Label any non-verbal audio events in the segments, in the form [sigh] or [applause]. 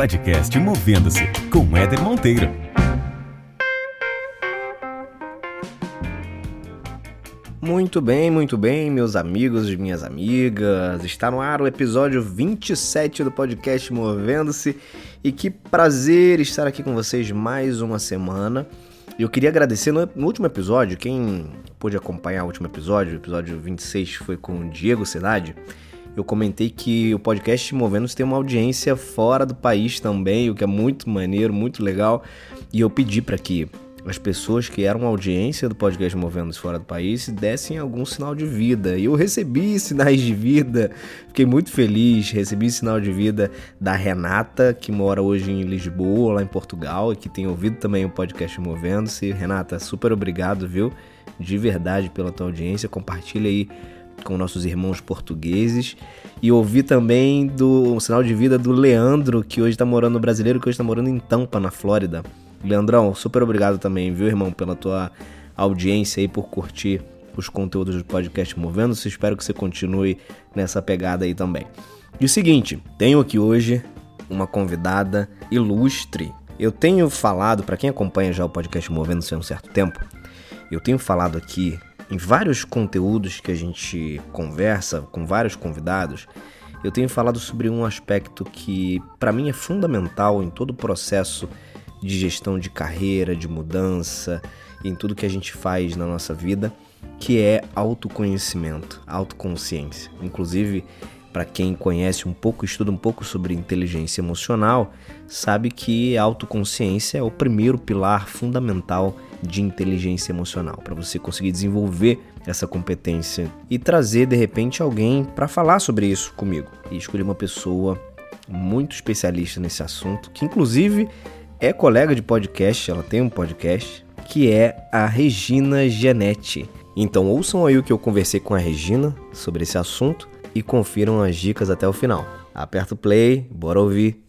podcast Movendo-se com Éder Monteiro. Muito bem, muito bem, meus amigos e minhas amigas. Está no ar o episódio 27 do podcast Movendo-se. E que prazer estar aqui com vocês mais uma semana. Eu queria agradecer no, no, último episódio, quem pôde acompanhar o último episódio, o episódio 26 foi com o Diego Cidade eu comentei que o podcast Movendo-se tem uma audiência fora do país também, o que é muito maneiro, muito legal. E eu pedi para que as pessoas que eram audiência do podcast Movendo-se fora do país dessem algum sinal de vida. E eu recebi sinais de vida, fiquei muito feliz. Recebi sinal de vida da Renata, que mora hoje em Lisboa, lá em Portugal, e que tem ouvido também o podcast Movendo-se. Renata, super obrigado, viu? De verdade pela tua audiência. Compartilha aí com nossos irmãos portugueses. E ouvi também do um sinal de vida do Leandro, que hoje está morando brasileiro, que hoje está morando em Tampa, na Flórida. Leandrão, super obrigado também, viu, irmão, pela tua audiência aí, por curtir os conteúdos do podcast Movendo-se. Espero que você continue nessa pegada aí também. E o seguinte, tenho aqui hoje uma convidada ilustre. Eu tenho falado, para quem acompanha já o podcast Movendo-se há um certo tempo, eu tenho falado aqui em vários conteúdos que a gente conversa com vários convidados, eu tenho falado sobre um aspecto que para mim é fundamental em todo o processo de gestão de carreira, de mudança, em tudo que a gente faz na nossa vida, que é autoconhecimento, autoconsciência. Inclusive, para quem conhece um pouco, estuda um pouco sobre inteligência emocional, sabe que autoconsciência é o primeiro pilar fundamental de inteligência emocional, para você conseguir desenvolver essa competência e trazer de repente alguém para falar sobre isso comigo. E escolher uma pessoa muito especialista nesse assunto, que inclusive é colega de podcast, ela tem um podcast, que é a Regina Gianetti. Então ouçam aí o que eu conversei com a Regina sobre esse assunto e confiram as dicas até o final. Aperta o play, bora ouvir.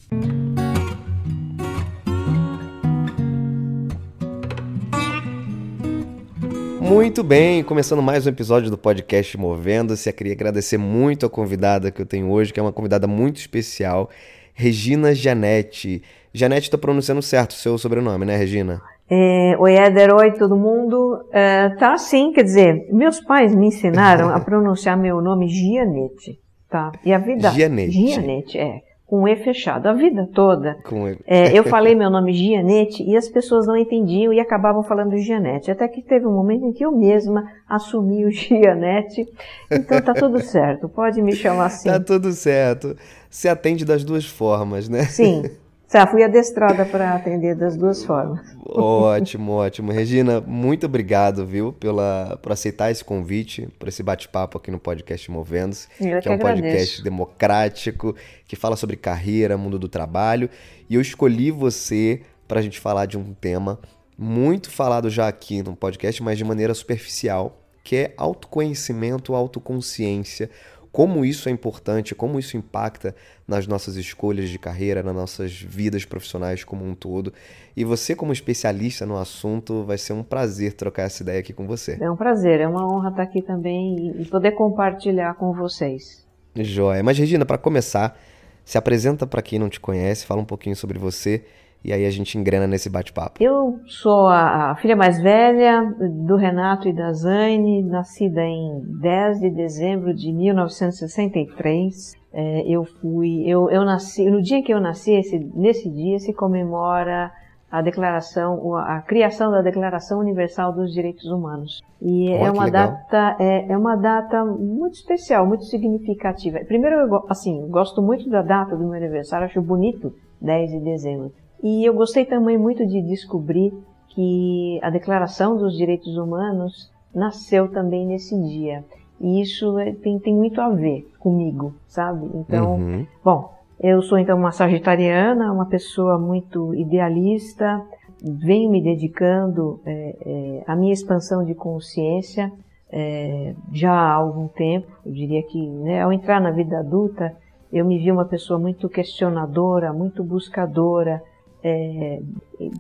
Muito bem, começando mais um episódio do podcast Movendo-se. Eu queria agradecer muito a convidada que eu tenho hoje, que é uma convidada muito especial, Regina Janete. Janete, estou pronunciando certo o seu sobrenome, né, Regina? É, oi, Éder, oi, todo mundo. É, tá sim, quer dizer, meus pais me ensinaram a [laughs] pronunciar meu nome Gianete, tá? E a vida... Gianete. Gianete, é com E fechado, a vida toda. Com e... é, eu [laughs] falei meu nome Gianete e as pessoas não entendiam e acabavam falando Gianete. Até que teve um momento em que eu mesma assumi o [laughs] Gianete. Então tá tudo [laughs] certo, pode me chamar assim. Tá tudo certo. Se atende das duas formas, né? Sim. Já fui adestrada para atender das duas formas. [laughs] Ótimo, ótimo. Regina, muito obrigado, viu, pela, por aceitar esse convite, por esse bate-papo aqui no podcast Movendo-se, que, que é um agradeço. podcast democrático, que fala sobre carreira, mundo do trabalho. E eu escolhi você para a gente falar de um tema muito falado já aqui no podcast, mas de maneira superficial, que é autoconhecimento, autoconsciência como isso é importante, como isso impacta nas nossas escolhas de carreira, nas nossas vidas profissionais como um todo. E você, como especialista no assunto, vai ser um prazer trocar essa ideia aqui com você. É um prazer, é uma honra estar aqui também e poder compartilhar com vocês. Joia. Mas, Regina, para começar, se apresenta para quem não te conhece, fala um pouquinho sobre você e aí a gente engrena nesse bate-papo. Eu sou a, filha mais velha do Renato e da Zane, nascida em 10 de dezembro de 1963. É, eu fui, eu, eu nasci, no dia que eu nasci, esse, nesse dia se comemora a declaração, a criação da Declaração Universal dos Direitos Humanos. E oh, é uma data, é, é, uma data muito especial, muito significativa. Primeiro, eu, assim, gosto muito da data do meu aniversário, acho bonito, 10 de dezembro. E eu gostei também muito de descobrir que a Declaração dos Direitos Humanos nasceu também nesse dia. E isso é, tem, tem muito a ver comigo, sabe? Então, uhum. bom, eu sou então uma sagitariana, uma pessoa muito idealista, venho me dedicando é, é, à minha expansão de consciência é, já há algum tempo. Eu diria que né, ao entrar na vida adulta, eu me vi uma pessoa muito questionadora, muito buscadora, é,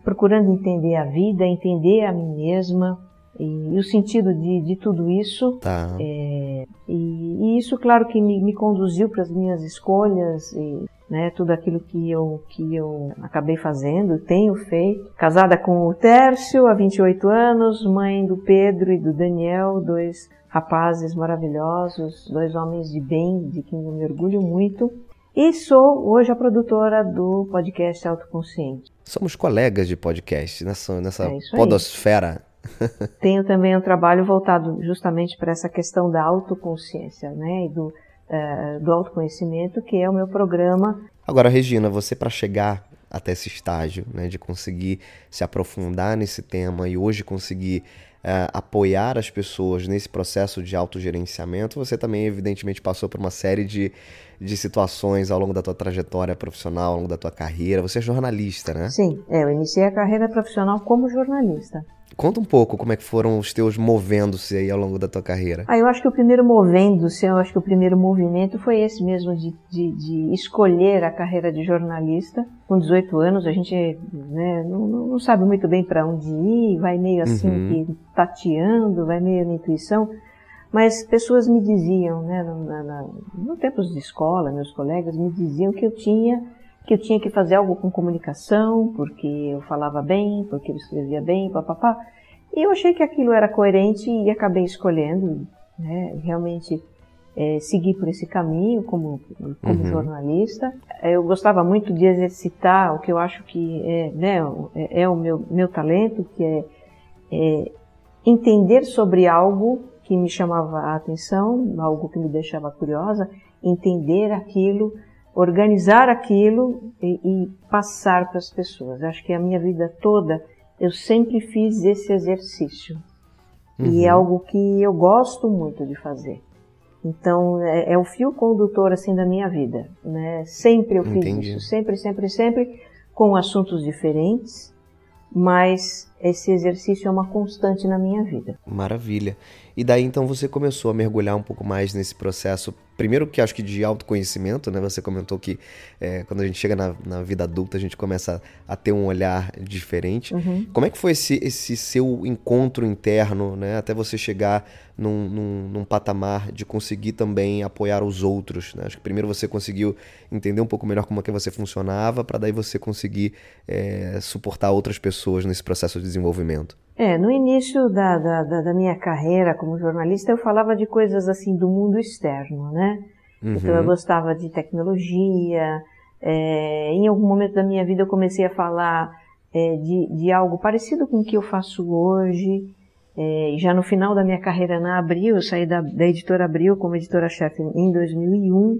procurando entender a vida, entender a mim mesma e, e o sentido de, de tudo isso. Tá. É, e, e isso, claro, que me, me conduziu para as minhas escolhas e né, tudo aquilo que eu, que eu acabei fazendo, tenho feito. Casada com o Tércio, há 28 anos, mãe do Pedro e do Daniel, dois rapazes maravilhosos, dois homens de bem, de quem eu me orgulho muito. E sou hoje a produtora do podcast Autoconsciente. Somos colegas de podcast nessa, nessa é podosfera. [laughs] Tenho também um trabalho voltado justamente para essa questão da autoconsciência, né, e do uh, do autoconhecimento, que é o meu programa. Agora, Regina, você para chegar até esse estágio, né, de conseguir se aprofundar nesse tema e hoje conseguir uh, apoiar as pessoas nesse processo de autogerenciamento, você também, evidentemente, passou por uma série de, de situações ao longo da tua trajetória profissional, ao longo da tua carreira. Você é jornalista, né? Sim, é, eu iniciei a carreira profissional como jornalista. Conta um pouco como é que foram os teus movendo-se aí ao longo da tua carreira. Ah, eu acho que o primeiro movendo-se, eu acho que o primeiro movimento foi esse mesmo de, de, de escolher a carreira de jornalista. Com 18 anos, a gente né, não, não, sabe muito bem para onde ir, vai meio assim, uhum. tateando, vai meio na intuição. Mas pessoas me diziam, né, no, na, no tempos de escola, meus colegas me diziam que eu tinha que eu tinha que fazer algo com comunicação, porque eu falava bem, porque eu escrevia bem, papapá. E eu achei que aquilo era coerente e acabei escolhendo, né, realmente é, seguir por esse caminho como, como uhum. jornalista. Eu gostava muito de exercitar o que eu acho que é, né, é, é o meu, meu talento, que é, é entender sobre algo que me chamava a atenção, algo que me deixava curiosa, entender aquilo organizar aquilo e, e passar para as pessoas. Acho que a minha vida toda eu sempre fiz esse exercício uhum. e é uhum. algo que eu gosto muito de fazer. Então é, é, o fio condutor assim da minha vida, né? Sempre eu fiz Entendi. isso, sempre, sempre, sempre com assuntos diferentes, mas esse exercício é uma constante na minha vida. Maravilha. E daí então você começou a mergulhar um pouco mais nesse processo primeiro que acho que de autoconhecimento, né? Você comentou que é, quando a gente chega na, na, vida adulta, a gente começa a, a ter um olhar diferente. Uhum. Como é que foi esse, esse seu encontro interno, né? Até você chegar num, num, num patamar de conseguir também apoiar os outros, né? Acho que primeiro você conseguiu entender um pouco melhor como é que você funcionava, para daí você conseguir é, suportar outras pessoas nesse processo de desenvolvimento. É, no início da, da, da, minha carreira como jornalista, eu falava de coisas assim do mundo externo, né? Uhum. Então eu gostava de tecnologia. É, em algum momento da minha vida eu comecei a falar é, de, de algo parecido com o que eu faço hoje. É, já no final da minha carreira na Abril, eu saí da, da editora Abril como editora-chefe em 2001.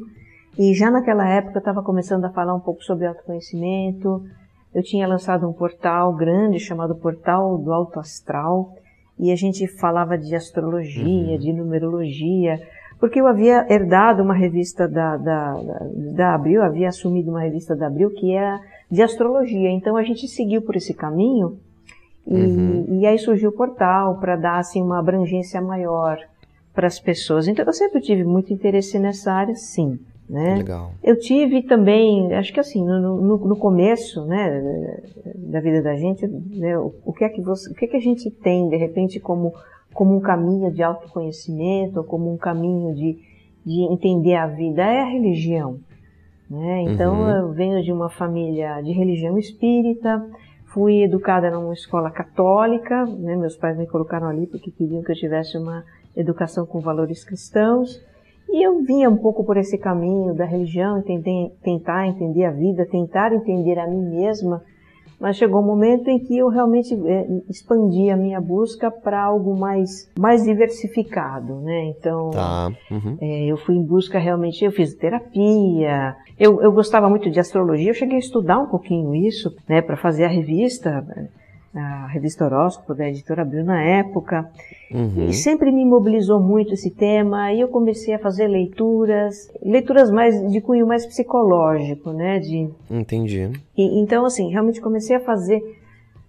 E já naquela época eu estava começando a falar um pouco sobre autoconhecimento, eu tinha lançado um portal grande chamado Portal do Alto Astral e a gente falava de astrologia, uhum. de numerologia, porque eu havia herdado uma revista da, da, da, Abril, havia assumido uma revista da Abril que era de astrologia. Então a gente seguiu por esse caminho e, uhum. e aí surgiu o portal para dar assim uma abrangência maior para as pessoas. Então eu sempre tive muito interesse nessa área, sim. Né? Legal. Eu tive também, acho que assim, no, no, no começo, né, da vida da gente, né, o, o, que é que você, o que é que a gente tem de repente como como um caminho de autoconhecimento, ou como um caminho de, de entender a vida é a religião, né? Então uhum. eu venho de uma família de religião espírita, fui educada numa escola católica, né? Meus pais me colocaram ali porque queriam que eu tivesse uma educação com valores cristãos. E eu vinha um pouco por esse caminho da religião, entender, tentar entender a vida, tentar entender a mim mesma, mas chegou um momento em que eu realmente é, expandi a minha busca para algo mais, mais diversificado, né? Então, tá. uhum. é, eu fui em busca realmente, eu fiz terapia, eu, eu gostava muito de astrologia, eu cheguei a estudar um pouquinho isso, né, para fazer a revista, a revista Horóscopo da editora Abril na época. Uhum. E sempre me mobilizou muito esse tema e eu comecei a fazer leituras, leituras mais de cunho mais psicológico, né? De... Entendi. E, então, assim, realmente comecei a fazer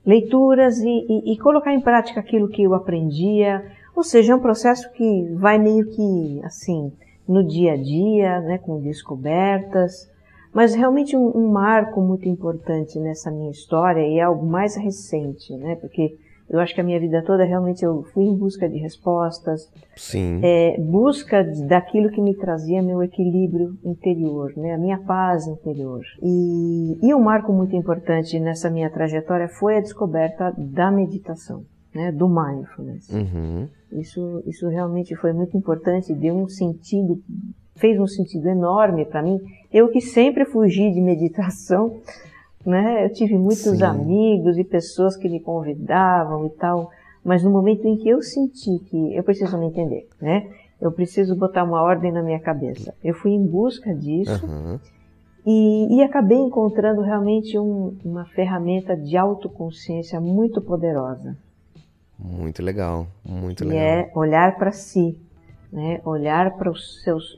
leituras e, e, e colocar em prática aquilo que eu aprendia. Ou seja, é um processo que vai meio que, assim, no dia a dia, né? Com descobertas. Mas realmente um, um, marco muito importante nessa minha história e é algo mais recente, né? Porque Eu acho que a minha vida toda realmente eu fui em busca de respostas, Sim. é, busca daquilo que me trazia meu equilíbrio interior, né, a minha paz interior. E, e um marco muito importante nessa minha trajetória foi a descoberta da meditação, né, do mindfulness. Uhum. Isso, isso realmente foi muito importante, deu um sentido, fez um sentido enorme para mim. Eu que sempre fugi de meditação, [laughs] né? Eu tive muitos Sim. amigos e pessoas que me convidavam e tal, mas no momento em que eu senti que eu preciso me entender, né? Eu preciso botar uma ordem na minha cabeça. Eu fui em busca disso Uhum. e, e acabei encontrando realmente um- uma ferramenta de autoconsciência muito poderosa. Muito legal, muito legal. é olhar para si, né? Olhar para os seus,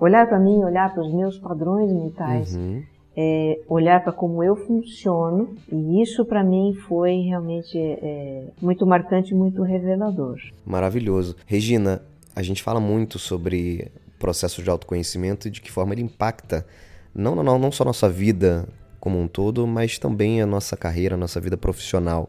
olhar para mim, olhar para os meus padrões mentais, Uhum. é, olhar para como eu funciono e isso para mim foi realmente é, muito marcante, muito revelador. Maravilhoso. Regina, a gente fala muito sobre processo de autoconhecimento e de que forma ele impacta não, não, não só a nossa vida como um todo, mas também a nossa carreira, a nossa vida profissional.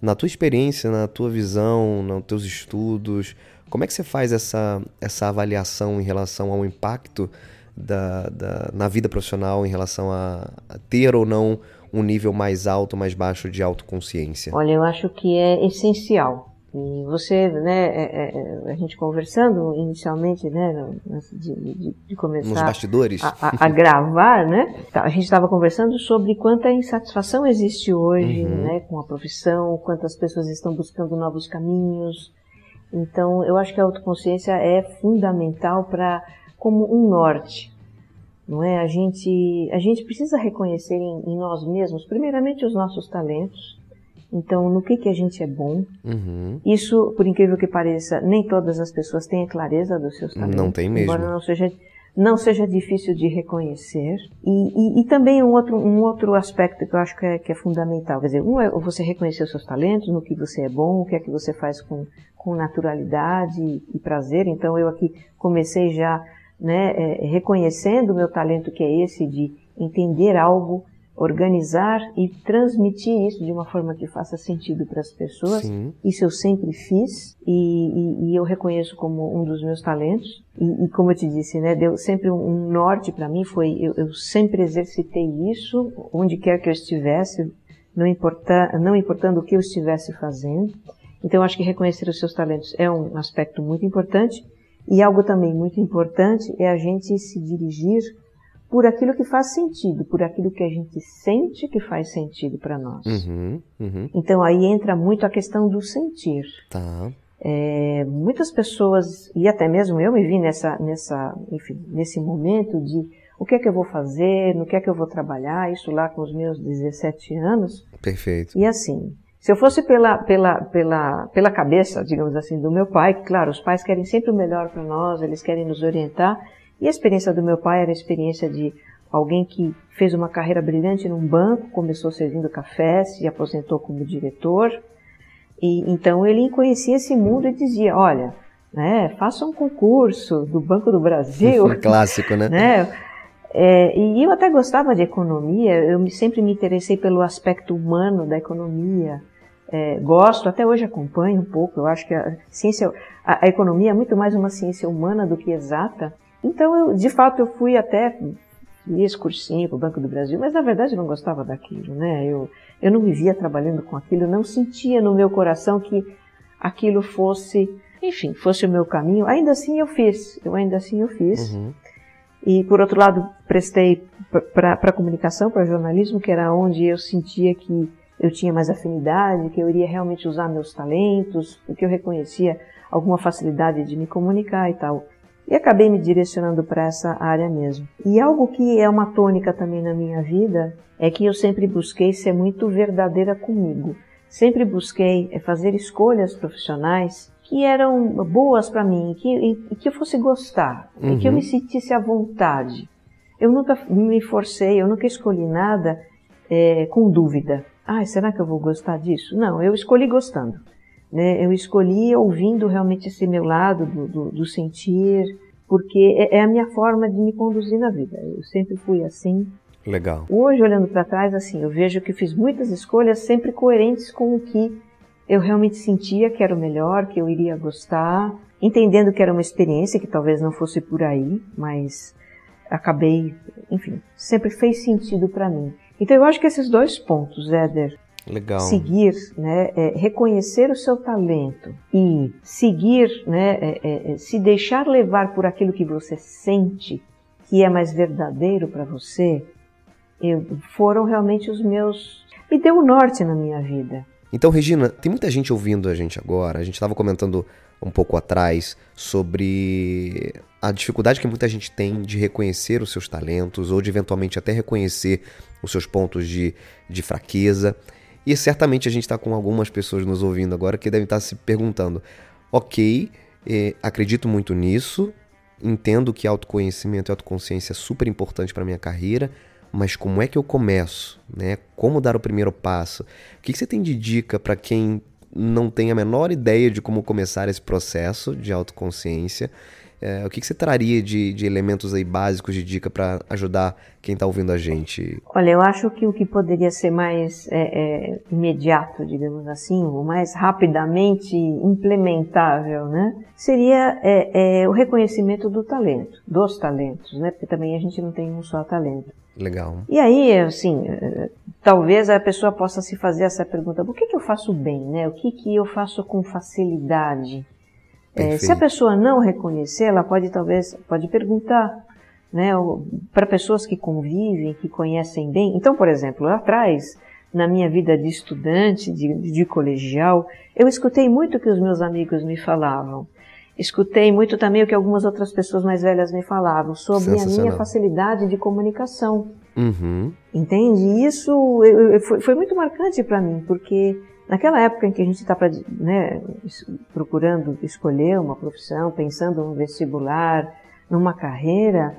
Na tua experiência, na tua visão, nos teus estudos, como é que você faz essa, essa avaliação em relação ao impacto da, da- na vida profissional, em relação a, a ter ou não um nível mais alto, mais baixo de autoconsciência? Olha, eu acho que é essencial. E você, né, é- é- é, a gente conversando inicialmente, né, de, de- de começar Nos bastidores? a, a- a gravar, né? Tá, A gente estava conversando sobre quanta insatisfação existe hoje, Uhum. né, com a profissão, quantas pessoas estão buscando novos caminhos. Então, eu acho que a autoconsciência é fundamental para como um norte, não é? A gente a gente precisa reconhecer em, em nós mesmos, primeiramente os nossos talentos. Então, no que que a gente é bom? Uhum. Isso, por incrível que pareça, nem todas as pessoas têm a clareza dos seus talentos. Não tem mesmo. Embora não seja, não seja difícil de reconhecer. E, e- e também um outro, um outro aspecto que eu acho que é, que é fundamental. Quer dizer, um é você reconhecer os seus talentos, no que você é bom, o que é que você faz com, com naturalidade e prazer. Então, eu aqui comecei já né, é, reconhecendo o meu talento, que é esse de entender algo, organizar e transmitir isso de uma forma que faça sentido para as pessoas. Sim. Isso eu sempre fiz e, e- e eu reconheço como um dos meus talentos. E, e como eu te disse, né, deu sempre um, norte para mim. Foi eu, eu sempre exercitei isso onde quer que eu estivesse, não, importa, não importando o que eu estivesse fazendo. Então acho que reconhecer os seus talentos é um aspecto muito importante. E algo também muito importante é a gente se dirigir por aquilo que faz sentido, por aquilo que a gente sente que faz sentido para nós. Uhum. Uhum. Então aí entra muito a questão do sentir. Tá. É, muitas pessoas, e até mesmo eu me vi nessa, nessa, enfim, nesse momento de o que é que eu vou fazer, no que é que eu vou trabalhar, isso lá com os meus 17 anos. Perfeito. E assim, se eu fosse pela, pela, pela, pela cabeça, digamos assim, do meu pai, que claro, os pais querem sempre o melhor para nós, eles querem nos orientar, e a experiência do meu pai era a experiência de alguém que fez uma carreira brilhante num banco, começou servindo café, se aposentou como diretor, e então ele conhecia esse mundo e dizia, olha, né, faça um concurso do Banco do Brasil, [laughs] Clássico, né? [laughs] né? É, e eu até gostava de economia, eu sempre me interessei pelo aspecto humano da economia. É, gosto, até hoje acompanho um pouco, eu acho que a ciência, a, a economia é muito mais uma ciência humana do que exata. Então, eu, de fato, eu fui até fiz cursinho para o Banco do Brasil, mas na verdade eu não gostava daquilo, né? Eu, eu não me via trabalhando com aquilo, não sentia no meu coração que aquilo fosse, enfim, fosse o meu caminho. Ainda assim eu fiz, eu ainda assim eu fiz. Uhum. E por outro lado, prestei para a comunicação, para jornalismo, que era onde eu sentia que eu tinha mais afinidade, que eu iria realmente usar meus talentos, porque eu reconhecia alguma facilidade de me comunicar e tal. E acabei me direcionando para essa área mesmo. E algo que é uma tônica também na minha vida é que eu sempre busquei ser muito verdadeira comigo. Sempre busquei eh, fazer escolhas profissionais que eram boas para mim, que, e que eu fosse gostar, e que eu Uhum. me sentisse à vontade. Eu nunca me forcei, eu nunca escolhi nada eh, com dúvida. Ah, será que eu vou gostar disso? Não, eu escolhi gostando. Né? Eu escolhi ouvindo realmente esse meu lado do, do, do sentir, porque é, é a minha forma de me conduzir na vida. Eu sempre fui assim. Legal. Hoje, olhando para trás, assim, eu vejo que fiz muitas escolhas sempre coerentes com o que eu realmente sentia que era o melhor, que eu iria gostar, entendendo que era uma experiência que talvez não fosse por aí, mas acabei, enfim, sempre fez sentido para mim. Então eu acho que esses dois pontos, Éder, Legal. seguir, né, é, reconhecer o seu talento e seguir, né, é, é, é se deixar levar por aquilo que você sente que é mais verdadeiro para você, eu, foram realmente os meus. me deu o um norte na minha vida. Então, Regina, tem muita gente ouvindo a gente agora. A gente estava comentando um pouco atrás sobre a dificuldade que muita gente tem de reconhecer os seus talentos ou de eventualmente até reconhecer os seus pontos de, de fraqueza. E certamente a gente está com algumas pessoas nos ouvindo agora que devem estar tá se perguntando: ok, eh, acredito muito nisso, entendo que autoconhecimento e autoconsciência é super importante para minha carreira, mas como é que eu começo? Né? Como dar o primeiro passo? O que, que você tem de dica para quem não tem a menor ideia de como começar esse processo de autoconsciência é, o que, que, você traria de, de, elementos aí básicos de dica para ajudar quem está ouvindo a gente? Olha, eu acho que o que poderia ser mais é, é, imediato, digamos assim, ou mais rapidamente implementável, né, seria é, é, o reconhecimento do talento, dos talentos, né, porque também a gente não tem um só talento. Legal. E aí, assim, é, talvez a pessoa possa se fazer essa pergunta: por que, que eu faço bem, né? O que, que eu faço com facilidade? É, se a pessoa não reconhecer, ela pode talvez pode perguntar, né, para pessoas que convivem, que conhecem bem. Então, por exemplo, lá atrás, na minha vida de estudante, de, de colegial, eu escutei muito o que os meus amigos me falavam. Escutei muito também o que algumas outras pessoas mais velhas me falavam sobre a minha facilidade de comunicação. Uhum. Entende? Isso eu, eu, foi, foi muito marcante para mim, porque Naquela época em que a gente está né, procurando escolher uma profissão, pensando no vestibular, numa carreira,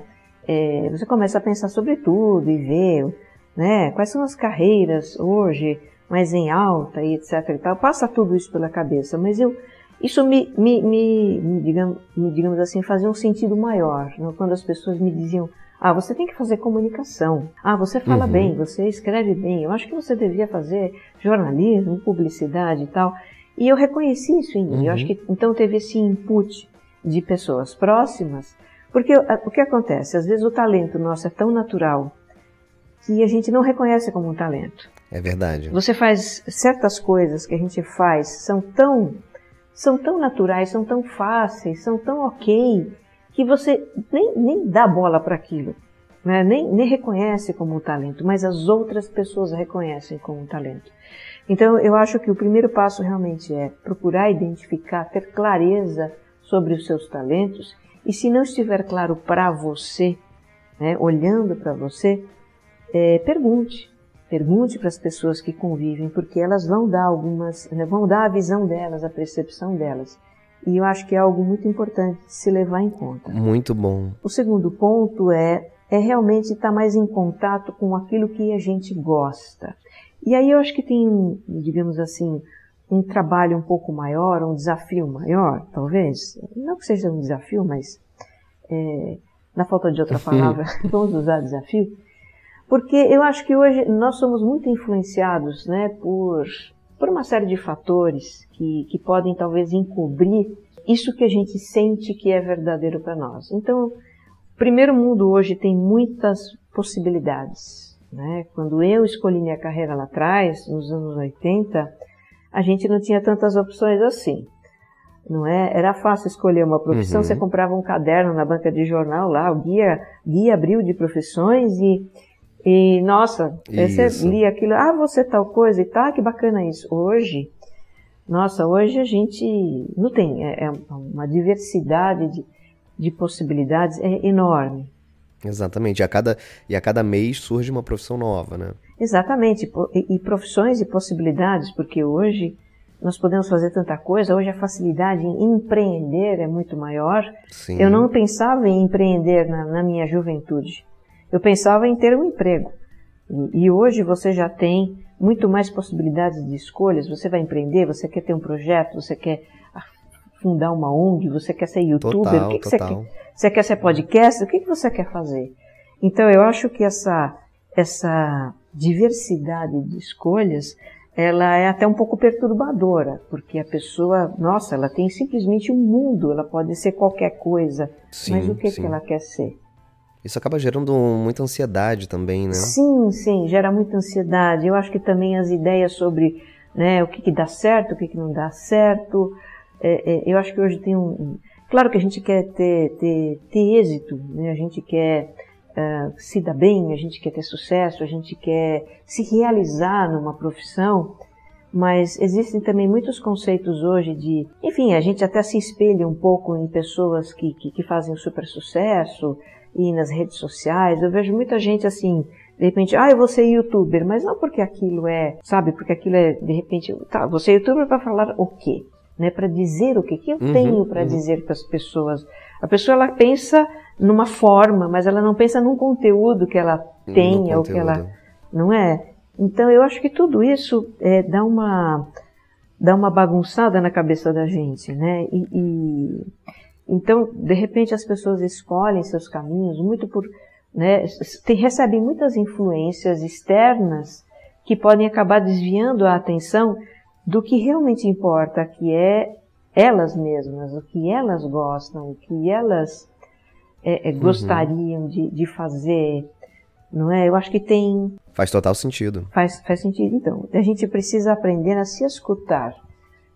é, você começa a pensar sobre tudo e ver né, quais são as carreiras hoje mais em alta e etc. E tal. Passa tudo isso pela cabeça, mas eu, isso me, me, me, me digamos, digamos assim, fazia um sentido maior. Né? Quando as pessoas me diziam, ah, você tem que fazer comunicação. Ah, você fala uhum. bem, você escreve bem. Eu acho que você devia fazer jornalismo, publicidade e tal. E eu reconheci isso em mim. Uhum. Eu acho uhum. que então teve esse input de pessoas próximas. Porque o que acontece? Às vezes o talento nosso é tão natural que a gente não reconhece como um talento. É verdade. Você faz certas coisas que a gente faz são tão são tão naturais, são tão fáceis, são tão ok que você nem, nem dá bola para aquilo, né? nem, nem reconhece como um talento, mas as outras pessoas reconhecem como um talento. Então, eu acho que o primeiro passo realmente é procurar identificar, ter clareza sobre os seus talentos e se não estiver claro para você, né, olhando para você, é, pergunte. Pergunte para as pessoas que convivem, porque elas vão dar algumas, né, vão dar a visão delas, a percepção delas. E eu acho que é algo muito importante de se levar em conta. Muito bom. O segundo ponto é, é realmente estar mais em contato com aquilo que a gente gosta. E aí eu acho que tem, digamos assim, um trabalho um pouco maior, um desafio maior, talvez. Não que seja um desafio, mas é, na falta de outra [laughs] palavra, [laughs] vamos usar desafio. Porque eu acho que hoje nós somos muito influenciados né, por por uma série de fatores que, que podem talvez encobrir isso que a gente sente que é verdadeiro para nós. Então, o primeiro mundo hoje tem muitas possibilidades. Né? Quando eu escolhi minha carreira lá atrás, nos anos 80, a gente não tinha tantas opções assim. Não é? Era fácil escolher uma profissão, uhum. você comprava um caderno na banca de jornal lá, o guia, guia abril de profissões e e, nossa, você lia aquilo, ah, você tal coisa e tá, que bacana isso. Hoje, nossa, hoje a gente não tem, é, é uma diversidade de, de possibilidades é enorme. Exatamente, e a, cada, e a cada mês surge uma profissão nova, né? Exatamente, e, e profissões e possibilidades, porque hoje nós podemos fazer tanta coisa, hoje a facilidade em empreender é muito maior. Sim. Eu não pensava em empreender na, na minha juventude. Eu pensava em ter um emprego. E, hoje você já tem muito mais possibilidades de escolhas. Você vai empreender, você quer ter um projeto, você quer fundar uma ONG, você quer ser youtuber, total, o que, que você quer? Você quer ser podcast? O que, que você quer fazer? Então eu acho que essa, essa diversidade de escolhas ela é até um pouco perturbadora, porque a pessoa, nossa, ela tem simplesmente um mundo, ela pode ser qualquer coisa, sim, mas o que, que ela quer ser? Isso acaba gerando muita ansiedade também, né? Sim, sim, gera muita ansiedade. Eu acho que também as ideias sobre né, o que, que dá certo, o que, que não dá certo. É, é, eu acho que hoje tem um. Claro que a gente quer ter, ter, ter êxito, né? a gente quer uh, se dar bem, a gente quer ter sucesso, a gente quer se realizar numa profissão, mas existem também muitos conceitos hoje de. Enfim, a gente até se espelha um pouco em pessoas que, que, que fazem super sucesso e nas redes sociais. Eu vejo muita gente assim, de repente, ah, eu vou ser youtuber, mas não porque aquilo é, sabe, porque aquilo é, de repente, tá, você é youtuber para falar o quê? Né, para dizer o quê? que eu uhum, tenho para uhum. dizer para as pessoas? A pessoa ela pensa numa forma, mas ela não pensa num conteúdo que ela tenha ou que ela não é. Então eu acho que tudo isso é, dá uma dá uma bagunçada na cabeça da gente, né? E, e então, de repente, as pessoas escolhem seus caminhos muito por. Né, recebem muitas influências externas que podem acabar desviando a atenção do que realmente importa, que é elas mesmas, o que elas gostam, o que elas é, é, uhum. gostariam uhum. de, de fazer, não é? Eu acho que tem. Faz total sentido. Faz, faz sentido. Então, a gente precisa aprender a se escutar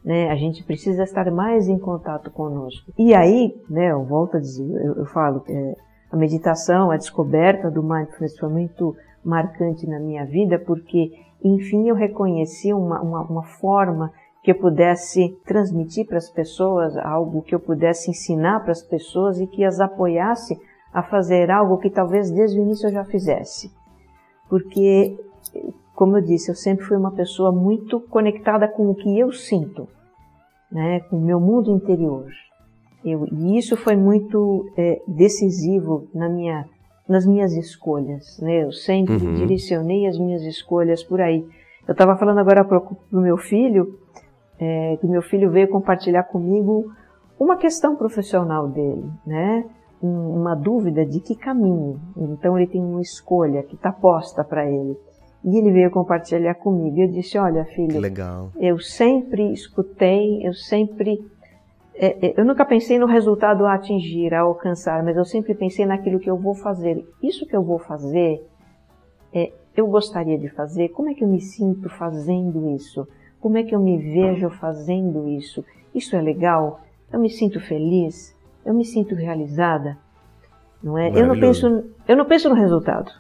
né? A gente precisa estar mais em contato conosco. E aí, né, eu volto a dizer, eu, eu falo, é, a meditação, a descoberta do mindfulness foi muito marcante na minha vida, porque, enfim, eu reconheci uma, uma, uma forma que eu pudesse transmitir para as pessoas, algo que eu pudesse ensinar para as pessoas e que as apoiasse a fazer algo que talvez desde o início eu já fizesse. Porque como eu disse, eu sempre fui uma pessoa muito conectada com o que eu sinto, né, com o meu mundo interior. Eu, e isso foi muito é, decisivo na minha, nas minhas escolhas. Né? Eu sempre uhum. direcionei as minhas escolhas por aí. Eu estava falando agora para o meu filho, é, que meu filho veio compartilhar comigo uma questão profissional dele, né? Um, uma dúvida de que caminho. Então ele tem uma escolha que está posta para ele. E ele veio compartilhar comigo. Eu disse: Olha, filho, legal. eu sempre escutei, eu sempre. É, é, eu nunca pensei no resultado a atingir, a alcançar, mas eu sempre pensei naquilo que eu vou fazer. Isso que eu vou fazer, é, eu gostaria de fazer. Como é que eu me sinto fazendo isso? Como é que eu me vejo fazendo isso? Isso é legal? Eu me sinto feliz? Eu me sinto realizada? Não é? Eu não penso, eu não penso no resultado.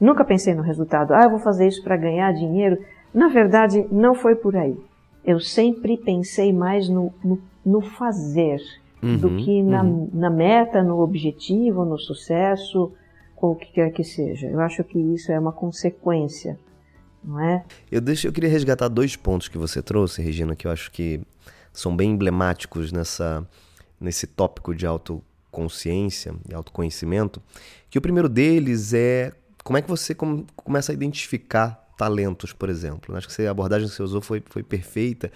Nunca pensei no resultado. Ah, eu vou fazer isso para ganhar dinheiro. Na verdade, não foi por aí. Eu sempre pensei mais no, no, no fazer uhum, do que na, uhum. na meta, no objetivo, no sucesso, ou o que quer que seja. Eu acho que isso é uma consequência, não é? Eu, deixo, eu queria resgatar dois pontos que você trouxe, Regina, que eu acho que são bem emblemáticos nessa, nesse tópico de autoconsciência e autoconhecimento. Que o primeiro deles é como é que você come, começa a identificar talentos, por exemplo? Acho que a abordagem que você usou foi, foi perfeita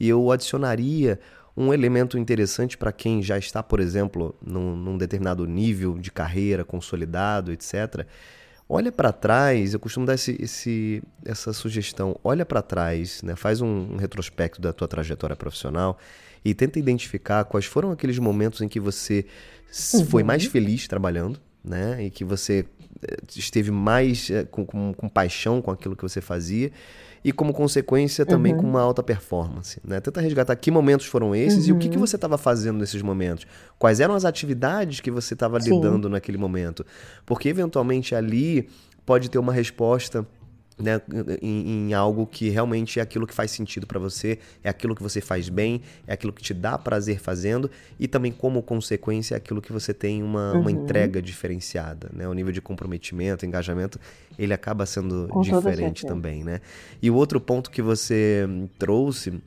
e eu adicionaria um elemento interessante para quem já está, por exemplo, num, num, determinado nível de carreira consolidado, etc. Olha para trás, eu costumo dar esse, esse, essa sugestão. Olha para trás, né? faz um, um retrospecto da tua trajetória profissional e tenta identificar quais foram aqueles momentos em que você uhum. foi mais feliz trabalhando, né? E que você esteve mais é, com, com, com, paixão com aquilo que você fazia e como consequência também uhum. com uma alta performance. Né? Tenta resgatar que momentos foram esses uhum. e o que, que uhum. você estava fazendo nesses momentos. Quais eram as atividades que você estava lidando naquele momento. Porque eventualmente ali pode ter uma resposta né, em, em, algo que realmente é aquilo que faz sentido para você, é aquilo que você faz bem, é aquilo que te dá prazer fazendo e também como consequência é aquilo que você tem uma, uhum. uma entrega diferenciada, né? O nível de comprometimento, engajamento, ele acaba sendo Com diferente também, né? E o outro ponto que você trouxe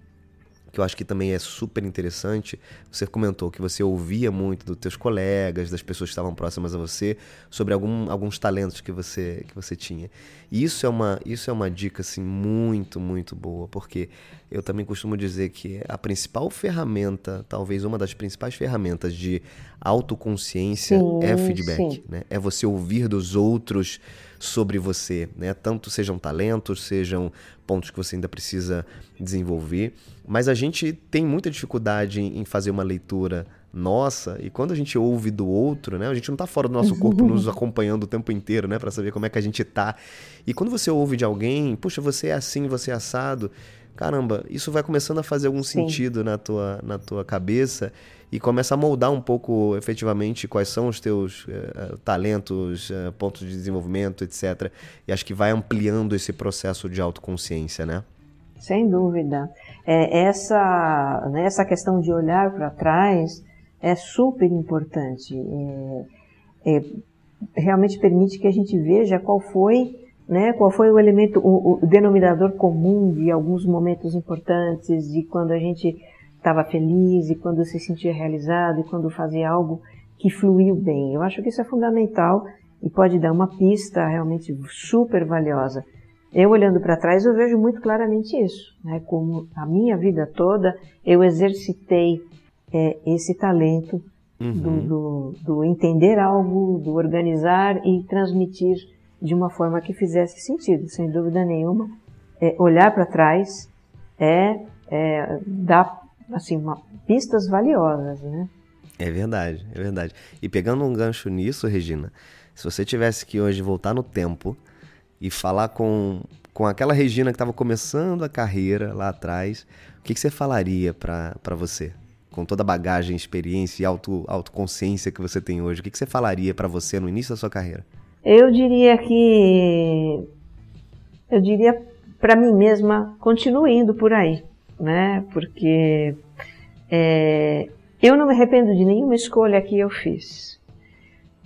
que eu acho que também é super interessante. Você comentou que você ouvia muito dos teus colegas, das pessoas que estavam próximas a você, sobre algum, alguns talentos que você, que você tinha. E isso é, uma, isso é uma dica assim, muito, muito boa, porque eu também costumo dizer que a principal ferramenta, talvez uma das principais ferramentas de autoconsciência sim, é feedback. Né? É você ouvir dos outros sobre você, né? Tanto sejam talentos, sejam pontos que você ainda precisa desenvolver, mas a gente tem muita dificuldade em fazer uma leitura nossa, e quando a gente ouve do outro, né? A gente não tá fora do nosso corpo nos acompanhando o tempo inteiro, né, para saber como é que a gente tá. E quando você ouve de alguém, puxa, você é assim, você é assado, caramba, isso vai começando a fazer algum Sim. sentido na tua, na tua cabeça e começa a moldar um pouco efetivamente quais são os teus uh, talentos, uh, pontos de desenvolvimento, etc. E acho que vai ampliando esse processo de autoconsciência, né? Sem dúvida. É, essa, né, essa questão de olhar para trás é super importante. É, é, realmente permite que a gente veja qual foi, né, qual foi o elemento, o, o denominador comum de alguns momentos importantes, de quando a gente estava feliz e quando se sentia realizado e quando fazia algo que fluiu bem. Eu acho que isso é fundamental e pode dar uma pista realmente super valiosa. Eu olhando para trás eu vejo muito claramente isso, né? Como a minha vida toda eu exercitei é, esse talento uhum. do, do, do entender algo, do organizar e transmitir de uma forma que fizesse sentido, sem dúvida nenhuma. É, olhar para trás é, é dar assim, uma, pistas valiosas, né? É verdade, é verdade. E pegando um gancho nisso, Regina, se você tivesse que hoje voltar no tempo e falar com, com aquela Regina que estava começando a carreira lá atrás, o que, que você falaria para você? Com toda a bagagem, experiência e auto, autoconsciência que você tem hoje, o que, que você falaria para você no início da sua carreira? Eu diria que. Eu diria para mim mesma, continue indo por aí né? Porque é, eu não me arrependo de nenhuma escolha que eu fiz.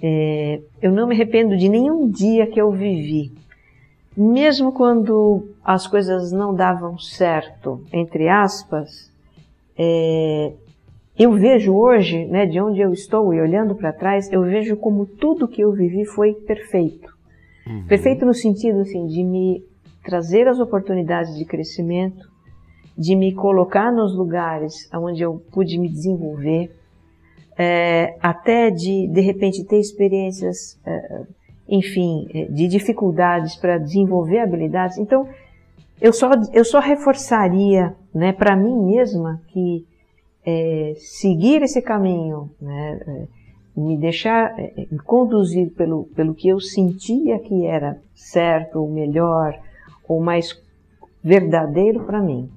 É, eu não me arrependo de nenhum dia que eu vivi. Mesmo quando as coisas não davam certo, entre aspas, é, eu vejo hoje, né, de onde eu estou e olhando para trás, eu vejo como tudo que eu vivi foi perfeito. Uhum. Perfeito no sentido assim, de me trazer as oportunidades de crescimento, de me colocar nos lugares onde eu pude me desenvolver, é, até de de repente ter experiências, é, enfim, é, de dificuldades para desenvolver habilidades. Então, eu só eu só reforçaria, né, para mim mesma que é, seguir esse caminho, né, é, me deixar é, me conduzir pelo pelo que eu sentia que era certo, ou melhor, ou mais verdadeiro para mim.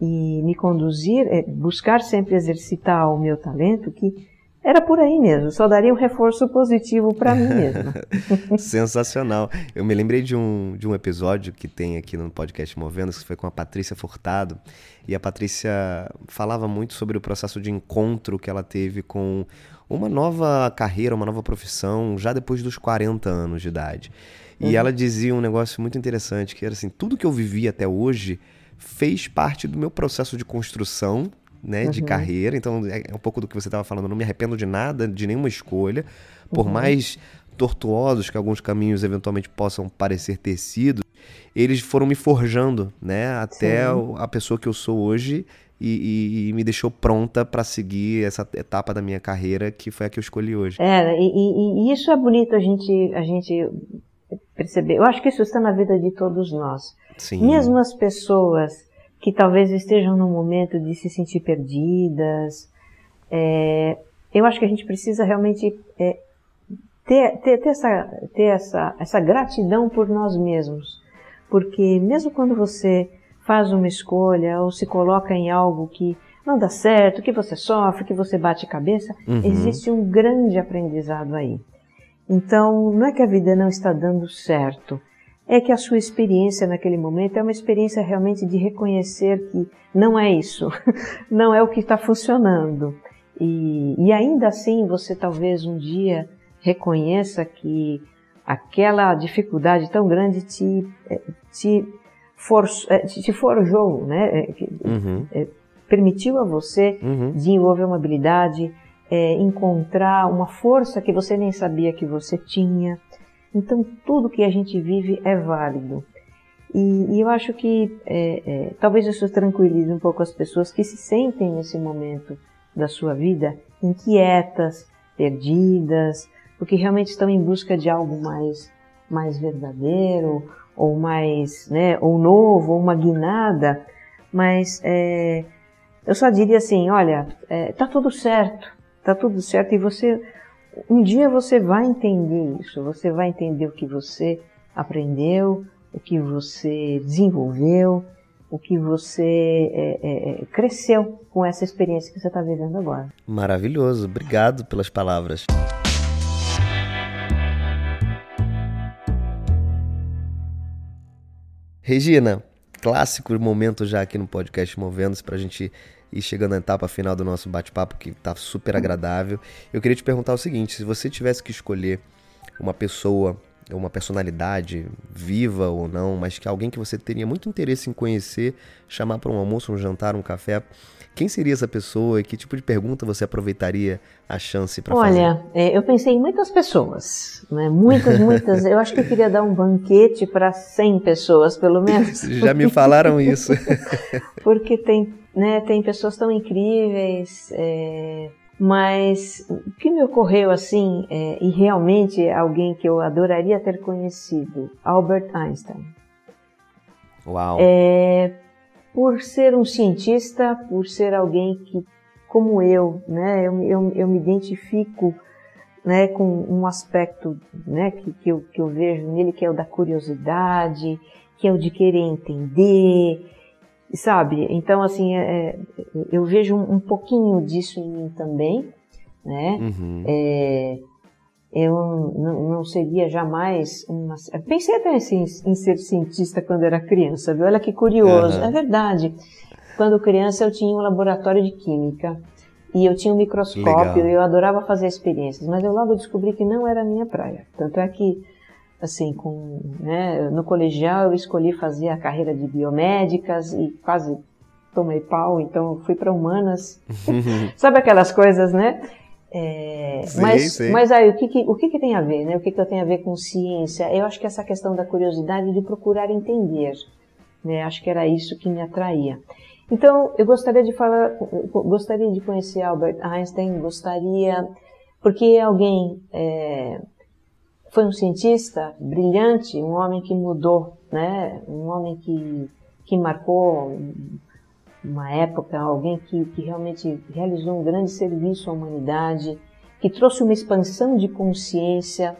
E me conduzir, é, buscar sempre exercitar o meu talento, que era por aí mesmo, só daria um reforço positivo para mim mesma. [laughs] Sensacional. Eu me lembrei de um, de um episódio que tem aqui no podcast Movendo, que foi com a Patrícia Furtado, e a Patrícia falava muito sobre o processo de encontro que ela teve com uma nova carreira, uma nova profissão, já depois dos 40 anos de idade. E uhum. ela dizia um negócio muito interessante, que era assim, tudo que eu vivi até hoje fez parte do meu processo de construção, né, uhum. de carreira. Então, é, é um pouco do que você estava falando. Eu não me arrependo de nada, de nenhuma escolha. Por uhum. mais tortuosos que alguns caminhos eventualmente possam parecer ter sido, eles foram me forjando, né, até Sim. a pessoa que eu sou hoje e, e, e me deixou pronta para seguir essa etapa da minha carreira que foi a que eu escolhi hoje. É, e, e, isso é bonito a gente, a gente perceber. Eu acho que isso está na vida de todos nós. Sim. Mesmo as pessoas que talvez estejam num momento de se sentir perdidas, é, eu acho que a gente precisa realmente é, ter, ter, ter, essa, ter essa, essa gratidão por nós mesmos. Porque mesmo quando você faz uma escolha ou se coloca em algo que não dá certo, que você sofre, que você bate cabeça, uhum. existe um grande aprendizado aí. Então, não é que a vida não está dando certo, é que a sua experiência naquele momento é uma experiência realmente de reconhecer que não é isso, [laughs] não é o que está funcionando. E, e ainda assim você talvez um dia reconheça que aquela dificuldade tão grande te, eh, te, for, eh, te forjou, né? Eh, uhum. permitiu a você uhum. desenvolver uma habilidade, é, encontrar uma força que você nem sabia que você tinha. Então, tudo que a gente vive é válido. E, e eu acho que é, é, talvez isso tranquilize um pouco as pessoas que se sentem nesse momento da sua vida inquietas, perdidas, porque realmente estão em busca de algo mais, mais verdadeiro, ou mais, né, ou novo, ou uma guinada, mas é, eu só diria assim, olha, é, tá tudo certo, tá tudo certo e você, um dia você vai entender isso, você vai entender o que você aprendeu, o que você desenvolveu, o que você é, é, é cresceu com essa experiência que você está vivendo agora. Maravilhoso, obrigado pelas palavras. Regina, clássico momento já aqui no podcast Movendo-se para a gente ir chegando na etapa final do nosso bate-papo que está super agradável. Eu queria te perguntar o seguinte: se você tivesse que escolher uma pessoa, uma personalidade viva ou não, mas que alguém que você teria muito interesse em conhecer, chamar para um almoço, um jantar, um café, quem seria essa pessoa e que tipo de pergunta você aproveitaria a chance para fazer? Olha, é, eu pensei em muitas pessoas, né? muitas, muitas. eu acho que eu queria dar um banquete para 100 pessoas, pelo menos. [laughs] Já me falaram isso. [laughs] Porque tem, né, tem pessoas tão incríveis, é, mas o que me ocorreu assim, é, e realmente é alguém que eu adoraria ter conhecido, Albert Einstein. Uau! É, por ser um cientista, por ser alguém que, como eu, né, eu, eu, eu me identifico né, com um aspecto né, que, que, eu, que eu vejo nele, que é o da curiosidade, que é o de querer entender, sabe? Então, assim, é, é eu vejo um, um, pouquinho disso em mim também, né? Uhum. É, eu não, seria jamais uma. Pensei até assim, em ser cientista quando era criança, viu? Olha que curioso. Uhum. É verdade. Quando criança eu tinha um laboratório de química e eu tinha um microscópio e eu adorava fazer experiências, mas eu logo descobri que não era a minha praia. Tanto é que, assim, com, né, no colegial eu escolhi fazer a carreira de biomédicas e quase tomei pau, então fui para humanas. [laughs] [laughs] Sabe aquelas coisas, né? É, sim, mas, sim. mas aí, o, que, que o que, que, tem a ver, né? O que, que eu tenho a ver com ciência? Eu acho que essa questão da curiosidade de procurar entender, né? Acho que era isso que me atraía. Então, eu gostaria de falar, gostaria de conhecer Albert Einstein, gostaria, porque alguém é, foi um cientista brilhante, um homem que mudou, né? Um homem que, que marcou uma época, alguém que, que realmente realizou um grande serviço à humanidade, que trouxe uma expansão de consciência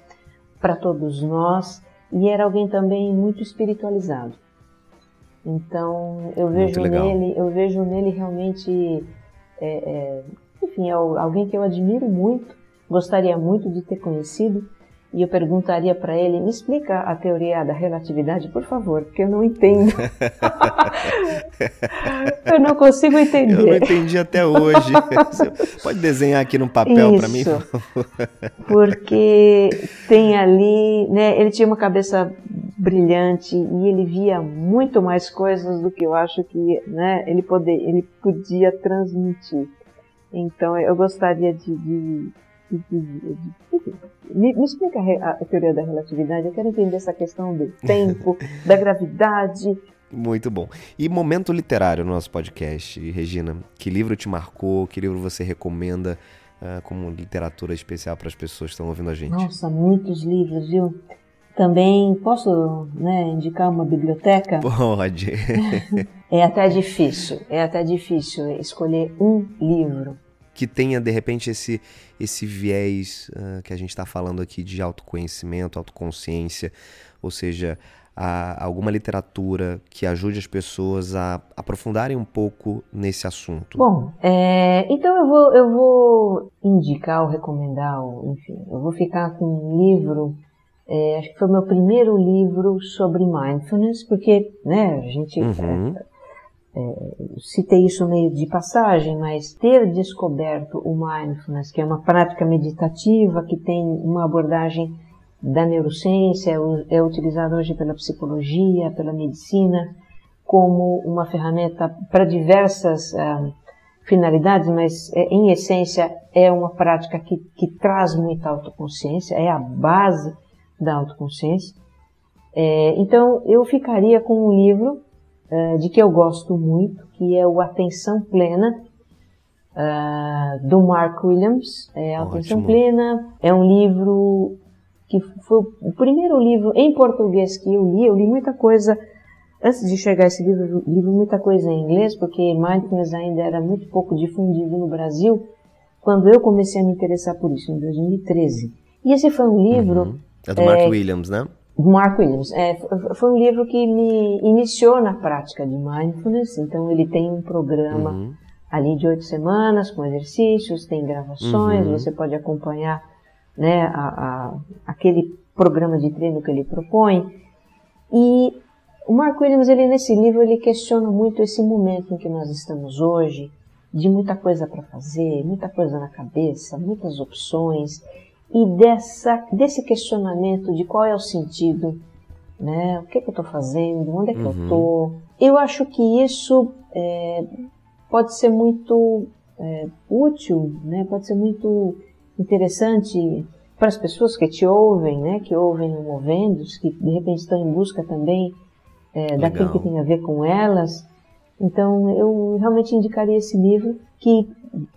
para todos nós e era alguém também muito espiritualizado. Então eu vejo nele, eu vejo nele realmente, é, é, enfim, é alguém que eu admiro muito, gostaria muito de ter conhecido e eu perguntaria para ele: me explica a teoria da relatividade, por favor, porque eu não entendo. [laughs] eu não consigo entender. Eu não entendi até hoje. Você [laughs] pode desenhar aqui no papel para mim? porque tem ali, né? Ele tinha uma cabeça brilhante e ele via muito mais coisas do que eu acho que, né? Ele poder, ele podia transmitir. Então eu gostaria de, de me, me explica a, a, teoria da relatividade. Eu quero entender essa questão do [laughs] tempo, da gravidade. Muito bom. E momento literário no nosso podcast, Regina. Que livro te marcou? Que livro você recomenda uh, como literatura especial para as pessoas que estão ouvindo a gente? Nossa, muitos livros, viu? Também posso né, indicar uma biblioteca? [laughs] Pode. [laughs] é até difícil, é até difícil escolher um livro que tenha de repente esse esse viés uh, que a gente está falando aqui de autoconhecimento, autoconsciência, ou seja, a, alguma literatura que ajude as pessoas a aprofundarem um pouco nesse assunto? Bom, é, então eu vou, eu vou indicar ou recomendar, enfim, eu vou ficar com um livro, é, acho que foi o meu primeiro livro sobre mindfulness, porque né, a gente uhum. é, é, citei isso meio de passagem, mas ter descoberto o mindfulness, que é uma prática meditativa que tem uma abordagem da neurociência, é, é utilizado hoje pela psicologia, pela medicina, como uma ferramenta para diversas uh, finalidades, mas é, em essência é uma prática que, que traz muita autoconsciência, é a base da autoconsciência. É, então eu ficaria com um livro uh, de que eu gosto muito, que é o Atenção Plena, uh, do Mark Williams. É, Atenção Plena é um livro que foi o primeiro livro em português que eu li. Eu li muita coisa antes de chegar a esse livro, li muita coisa em inglês, porque mindfulness ainda era muito pouco difundido no Brasil, quando eu comecei a me interessar por isso, em 2013. E esse foi um livro. Uhum. É do Mark é, Williams, né? Mark Williams. É, foi um livro que me iniciou na prática de mindfulness, então ele tem um programa uhum. ali de oito semanas, com exercícios, tem gravações, uhum. você pode acompanhar né, a, a, aquele programa de treino que ele propõe. E o Mark Williams, ele, nesse livro, ele questiona muito esse momento em que nós estamos hoje, de muita coisa para fazer, muita coisa na cabeça, muitas opções, e dessa, desse questionamento de qual é o sentido, né? O que, é que eu estou fazendo? Onde é que uhum. eu estou? Eu acho que isso é, pode ser muito é, útil, né? Pode ser muito interessante para as pessoas que te ouvem, né? Que ouvem o Movendos, que de repente estão em busca também é, daquilo que tem a ver com elas. Então, eu realmente indicaria esse livro que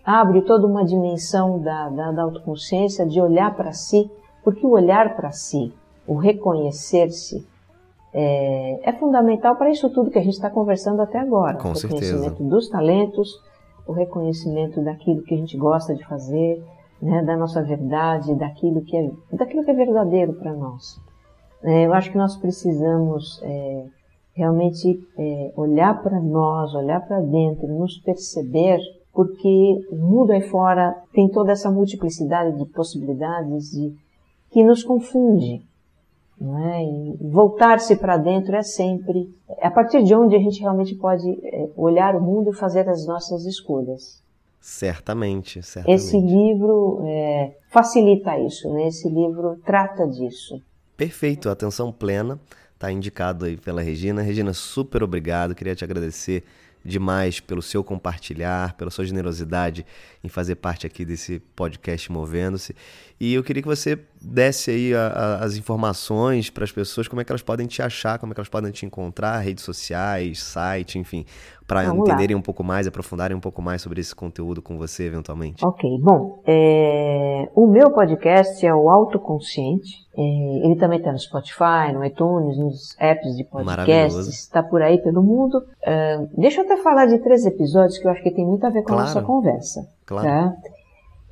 abre toda uma dimensão da, da, da autoconsciência, de olhar para si, porque o olhar para si, o reconhecer-se, é, é, fundamental para isso tudo que a gente está conversando até agora. Com o reconhecimento certeza. dos talentos, o reconhecimento daquilo que a gente gosta de fazer, né, da nossa verdade, daquilo que é, daquilo que é verdadeiro para nós. É, eu acho que nós precisamos é, realmente é, olhar para nós, olhar para dentro, nos perceber porque o mundo aí fora tem toda essa multiplicidade de possibilidades de, que nos confunde. É? Voltar-se para dentro é sempre é a partir de onde a gente realmente pode é, olhar o mundo e fazer as nossas escolhas. Certamente, certamente. Esse livro é, facilita isso, né? Esse livro trata disso. Perfeito, atenção plena, está indicado aí pela Regina. Regina, super obrigado, queria te agradecer demais pelo seu compartilhar, pela sua generosidade em fazer parte aqui desse podcast Movendo-se. E eu queria que você desse aí a, a, as informações para as pessoas, como é que elas podem te achar, como é que elas podem te encontrar, redes sociais, site, enfim, para entenderem lá. um pouco mais, aprofundarem um pouco mais sobre esse conteúdo com você, eventualmente. Ok, bom, é... o meu podcast é o Autoconsciente. É... Ele também está no Spotify, no iTunes, nos apps de podcasts, está por aí pelo mundo. Uh, deixa eu até falar de três episódios que eu acho que tem muito a ver com claro. a nossa conversa. Claro. Tá?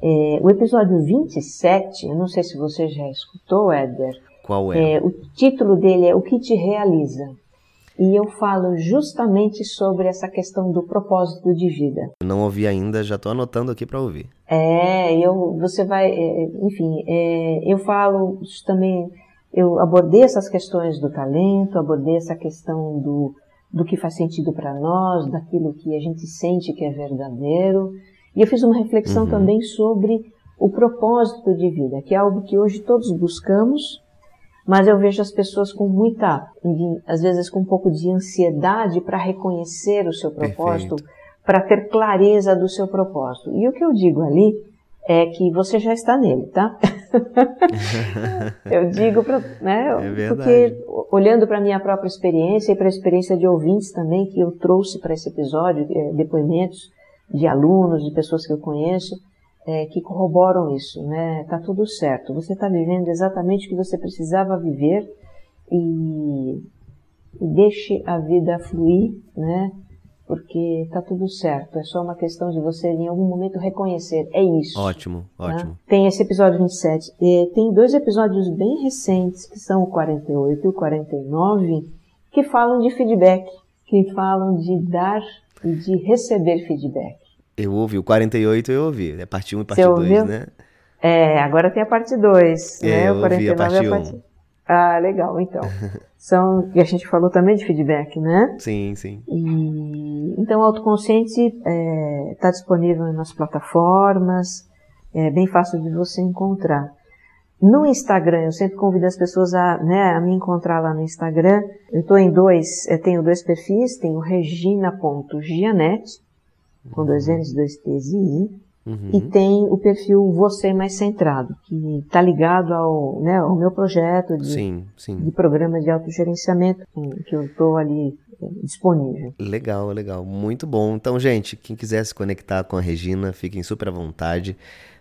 É, o episódio 27, eu não sei se você já escutou, Éder. Qual é? é? O título dele é O que te realiza. E eu falo justamente sobre essa questão do propósito de vida. Não ouvi ainda, já estou anotando aqui para ouvir. É, eu, você vai, é, enfim, é, eu falo também, eu abordei essas questões do talento, abordei essa questão do, do que faz sentido para nós, daquilo que a gente sente que é verdadeiro. E eu fiz uma reflexão uhum. também sobre o propósito de vida, que é algo que hoje todos buscamos, mas eu vejo as pessoas com muita, às vezes com um pouco de ansiedade para reconhecer o seu propósito, para ter clareza do seu propósito. E o que eu digo ali é que você já está nele, tá? [laughs] eu digo para, né? É porque olhando para a minha própria experiência e para a experiência de ouvintes também que eu trouxe para esse episódio, é, depoimentos de alunos, de pessoas que eu conheço, é, que corroboram isso, né? Tá tudo certo. Você está vivendo exatamente o que você precisava viver e, e deixe a vida fluir, né? Porque tá tudo certo. É só uma questão de você em algum momento reconhecer. É isso. Ótimo, tá? ótimo. Tem esse episódio 27. E tem dois episódios bem recentes, que são o 48 e o 49, que falam de feedback, que falam de dar e de receber feedback. Eu ouvi, o 48 eu ouvi, é parte 1 e parte 2, né? É, agora tem a parte 2, é, né? Eu o 49 a parte é a parte 1. Ah, legal, então. [laughs] São, e a gente falou também de feedback, né? Sim, sim. E, então, o Autoconsciente está é, tá disponível nas plataformas, é bem fácil de você encontrar. No Instagram, eu sempre convido as pessoas a, né, a me encontrar lá no Instagram. Eu estou em dois, eu tenho dois perfis, tenho regina.gianete, com dois N's, dois T's e I. Uhum. E tem o perfil Você Mais Centrado, que está ligado ao, né, ao meu projeto de, sim, sim. de programa de autogerenciamento, que eu estou ali é, disponível. Legal, legal. Muito bom. Então, gente, quem quiser se conectar com a Regina, fiquem super à vontade.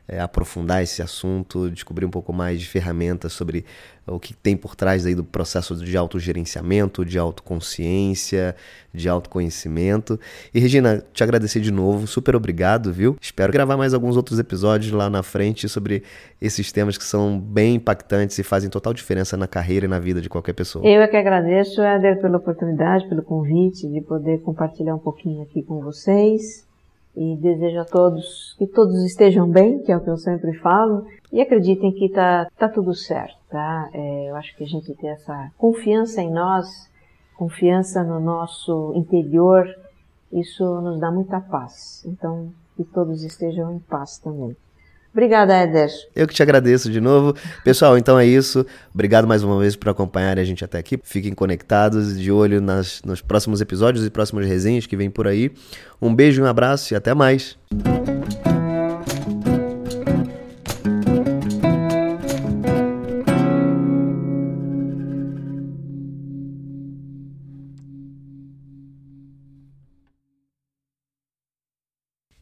É, aprofundar esse assunto, descobrir um pouco mais de ferramentas sobre o que tem por trás aí do processo de autogerenciamento, de autoconsciência, de autoconhecimento. E Regina, te agradecer de novo, super obrigado, viu? Espero gravar mais alguns outros episódios lá na frente sobre esses temas que são bem impactantes e fazem total diferença na carreira e na vida de qualquer pessoa. Eu é que agradeço, Éder, pela oportunidade, pelo convite de poder compartilhar um pouquinho aqui com vocês e desejo a todos que todos estejam bem, que é o que eu sempre falo, e acreditem que tá, tá tudo certo, tá? É, eu acho que a gente tem essa confiança em nós, confiança no nosso interior, isso nos dá muita paz. Então, que todos estejam em paz também. Obrigada, Éder. Eu que te agradeço de novo. Pessoal, então é isso. Obrigado mais uma vez por acompanharem a gente até aqui. Fiquem conectados, de olho nas, nos próximos episódios e próximas resenhas que vem por aí. Um beijo, um abraço e até mais.